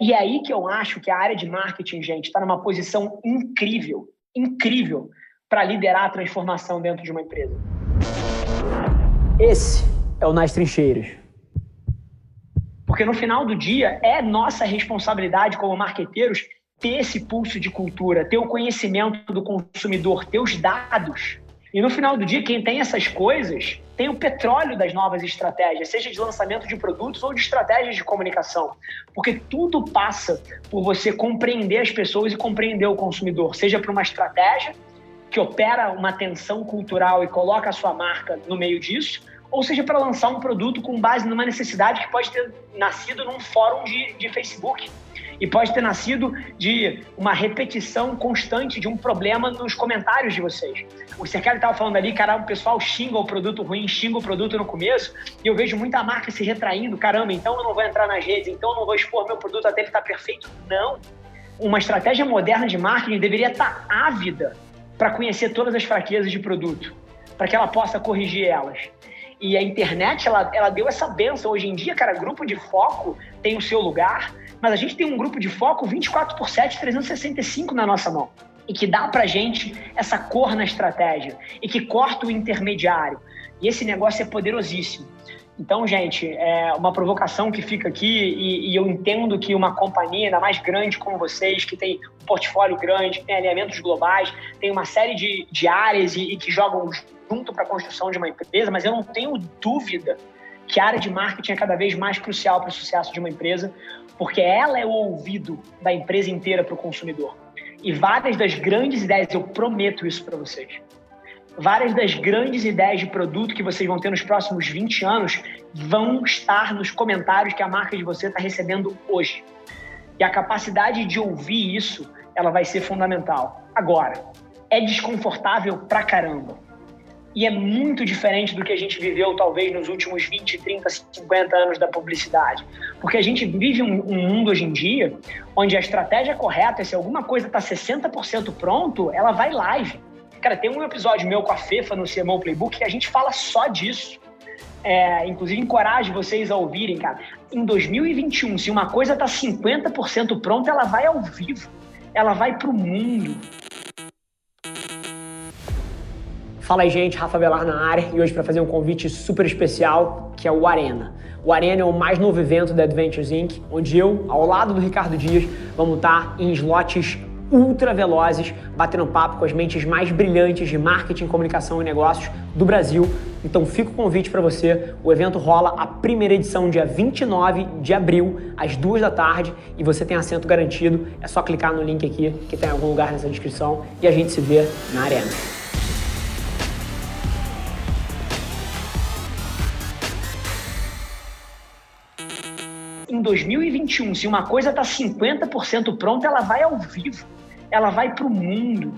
E é aí que eu acho que a área de marketing, gente, está numa posição incrível, incrível, para liderar a transformação dentro de uma empresa. Esse é o Nas Trincheiras. Porque no final do dia é nossa responsabilidade como marqueteiros ter esse pulso de cultura, ter o conhecimento do consumidor, ter os dados. E no final do dia, quem tem essas coisas tem o petróleo das novas estratégias, seja de lançamento de produtos ou de estratégias de comunicação. Porque tudo passa por você compreender as pessoas e compreender o consumidor, seja para uma estratégia que opera uma tensão cultural e coloca a sua marca no meio disso, ou seja para lançar um produto com base numa necessidade que pode ter nascido num fórum de, de Facebook e pode ter nascido de uma repetição constante de um problema nos comentários de vocês. O Cercado estava falando ali, cara, o pessoal xinga o produto ruim, xinga o produto no começo, e eu vejo muita marca se retraindo, caramba, então eu não vou entrar nas redes, então eu não vou expor meu produto até ele estar tá perfeito. Não. Uma estratégia moderna de marketing deveria estar tá ávida para conhecer todas as fraquezas de produto, para que ela possa corrigir elas. E a internet, ela, ela deu essa benção. Hoje em dia, cara, grupo de foco tem o seu lugar, mas a gente tem um grupo de foco 24 por 7, 365 na nossa mão. E que dá pra gente essa cor na estratégia. E que corta o intermediário. E esse negócio é poderosíssimo. Então, gente, é uma provocação que fica aqui e, e, eu entendo que uma companhia, ainda mais grande como vocês, que tem um portfólio grande, tem alinhamentos globais, tem uma série de, de áreas e, e que jogam junto para a construção de uma empresa, mas eu não tenho dúvida que a área de marketing é cada vez mais crucial para o sucesso de uma empresa, porque ela é o ouvido da empresa inteira para o consumidor. E várias das grandes ideias, eu prometo isso para vocês, várias das grandes ideias de produto que vocês vão ter nos próximos 20 anos vão estar nos comentários que a marca de você está recebendo hoje. E a capacidade de ouvir isso, ela vai ser fundamental. Agora, é desconfortável pra caramba e é muito diferente do que a gente viveu, talvez, nos últimos 20, 30, 50 anos da publicidade. Porque a gente vive um, um mundo hoje em dia onde a estratégia correta é se alguma coisa está 60% pronto, ela vai live. Cara, tem um episódio meu com a Fefa no CMO Playbook que a gente fala só disso. É, inclusive, encorajo vocês a ouvirem, cara. Em 2021, se uma coisa está 50% pronta, ela vai ao vivo. Ela vai para o mundo. Fala aí, gente, Rafa Velar na área e hoje para fazer um convite super especial que é o Arena. O Arena é o mais novo evento da Adventures Inc., onde eu, ao lado do Ricardo Dias, vamos estar em slots ultra velozes, batendo papo com as mentes mais brilhantes de marketing, comunicação e negócios do Brasil. Então fica o convite para você. O evento rola a primeira edição dia 29 de abril, às duas da tarde, e você tem assento garantido. É só clicar no link aqui que tem em algum lugar nessa descrição e a gente se vê na arena. 2021, se uma coisa está 50% pronta, ela vai ao vivo, ela vai para o mundo.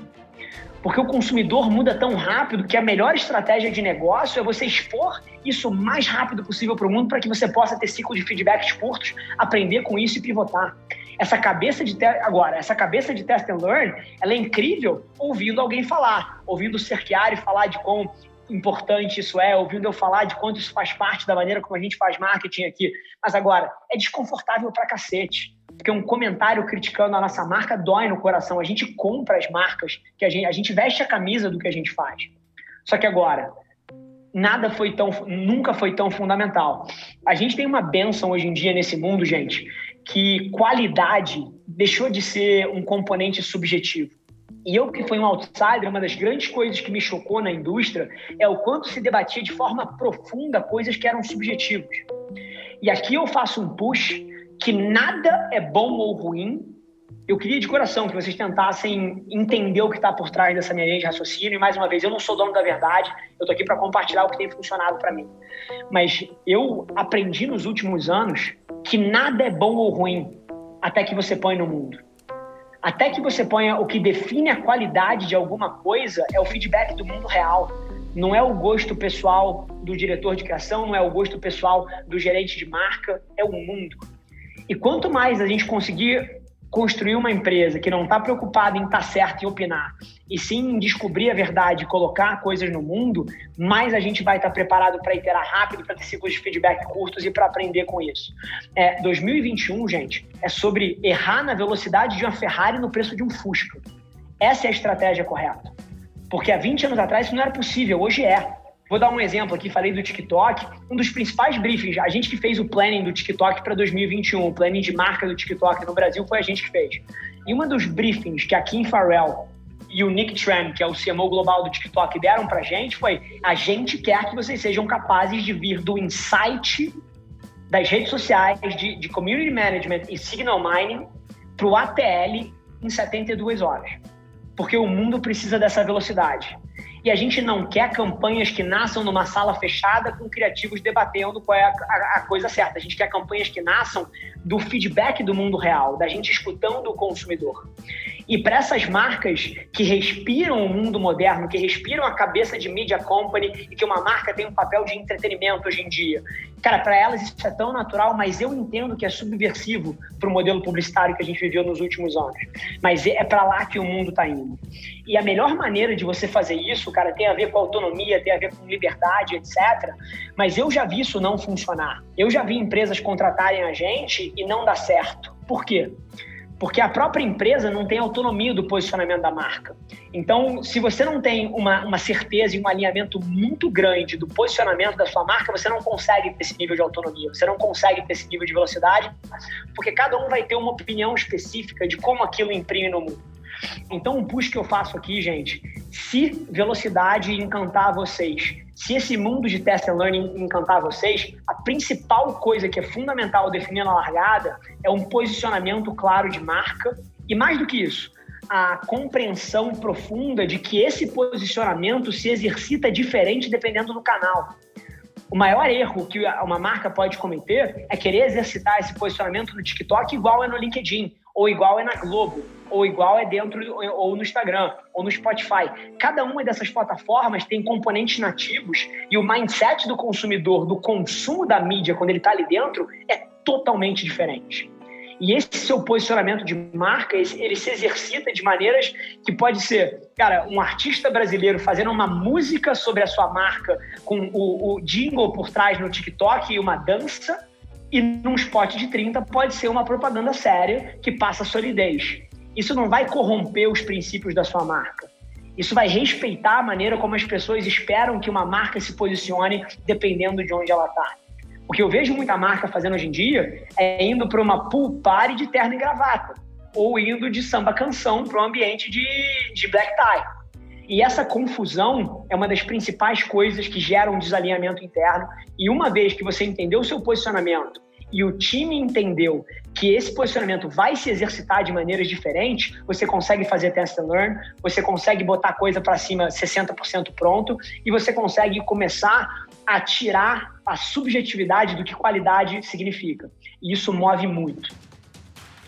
Porque o consumidor muda tão rápido que a melhor estratégia de negócio é você expor isso o mais rápido possível para o mundo para que você possa ter ciclos de feedbacks curtos, aprender com isso e pivotar. Essa cabeça de agora, essa cabeça de test and learn, ela é incrível ouvindo alguém falar, ouvindo o Cerchiari falar de como importante isso é, ouvindo eu falar de quanto isso faz parte da maneira como a gente faz marketing aqui. Mas agora, é desconfortável pra cacete. Porque um comentário criticando a nossa marca dói no coração. A gente compra as marcas, que a gente, a gente veste a camisa do que a gente faz. Só que agora, nada foi tão, nunca foi tão fundamental. A gente tem uma benção hoje em dia nesse mundo, gente, que qualidade deixou de ser um componente subjetivo. E eu, que fui um outsider, uma das grandes coisas que me chocou na indústria é o quanto se debatia de forma profunda coisas que eram subjetivas. E aqui eu faço um push que nada é bom ou ruim. Eu queria de coração que vocês tentassem entender o que está por trás dessa minha linha de raciocínio. E mais uma vez, eu não sou dono da verdade, eu estou aqui para compartilhar o que tem funcionado para mim. Mas eu aprendi nos últimos anos que nada é bom ou ruim até que você põe no mundo. Até que você ponha o que define a qualidade de alguma coisa é o feedback do mundo real. Não é o gosto pessoal do diretor de criação, não é o gosto pessoal do gerente de marca, é o mundo. E quanto mais a gente conseguir construir uma empresa que não está preocupada em estar tá certo e opinar, e sim em descobrir a verdade, colocar coisas no mundo, mais a gente vai estar tá preparado para iterar rápido, para ter ciclos de feedback curtos e para aprender com isso. É, 2021, gente, é sobre errar na velocidade de uma Ferrari no preço de um Fusca. Essa é a estratégia correta. Porque há 20 anos atrás isso não era possível, hoje é. Vou dar um exemplo aqui, falei do TikTok. Um dos principais briefings, a gente que fez o planning do TikTok para 2021, o planning de marca do TikTok no Brasil, foi a gente que fez. E uma dos briefings que a Kim Farrell e o Nick Tran, que é o CMO global do TikTok, deram para a gente foi: a gente quer que vocês sejam capazes de vir do insight das redes sociais, de, de community management e signal mining para o ATL em 72 horas. Porque o mundo precisa dessa velocidade. E a gente não quer campanhas que nasçam numa sala fechada com criativos debatendo qual é a, a, a coisa certa. A gente quer campanhas que nasçam do feedback do mundo real, da gente escutando o consumidor. E para essas marcas que respiram o mundo moderno, que respiram a cabeça de media company e que uma marca tem um papel de entretenimento hoje em dia, cara, para elas isso é tão natural, mas eu entendo que é subversivo para o modelo publicitário que a gente viveu nos últimos anos. Mas é para lá que o mundo está indo. E a melhor maneira de você fazer isso, cara, tem a ver com autonomia, tem a ver com liberdade, etc. Mas eu já vi isso não funcionar. Eu já vi empresas contratarem a gente e não dar certo. Por quê? porque a própria empresa não tem autonomia do posicionamento da marca. Então, se você não tem uma, uma certeza e um alinhamento muito grande do posicionamento da sua marca, você não consegue ter esse nível de autonomia, você não consegue ter esse nível de velocidade, porque cada um vai ter uma opinião específica de como aquilo imprime no mundo. Então, o push que eu faço aqui, gente, se velocidade encantar vocês, se esse mundo de test and learning encantar vocês, a principal coisa que é fundamental definir na largada é um posicionamento claro de marca e mais do que isso, a compreensão profunda de que esse posicionamento se exercita diferente dependendo do canal. O maior erro que uma marca pode cometer é querer exercitar esse posicionamento no TikTok igual é no LinkedIn, ou igual é na Globo, ou igual é dentro ou no Instagram, ou no Spotify. Cada uma dessas plataformas tem componentes nativos e o mindset do consumidor, do consumo da mídia quando ele está ali dentro, é totalmente diferente. E esse seu posicionamento de marca, ele se exercita de maneiras que pode ser, cara, um artista brasileiro fazendo uma música sobre a sua marca com o, o jingle por trás no TikTok e uma dança, e num spot de 30 pode ser uma propaganda séria que passa solidez. Isso não vai corromper os princípios da sua marca. Isso vai respeitar a maneira como as pessoas esperam que uma marca se posicione dependendo de onde ela está. O que eu vejo muita marca fazendo hoje em dia é indo para uma pool party de terno e gravata, ou indo de samba canção para um ambiente de, de black tie. E essa confusão é uma das principais coisas que geram um desalinhamento interno. E uma vez que você entendeu o seu posicionamento e o time entendeu que esse posicionamento vai se exercitar de maneiras diferentes, você consegue fazer test and learn, você consegue botar coisa para cima 60% pronto e você consegue começar a tirar a subjetividade do que qualidade significa. E isso move muito.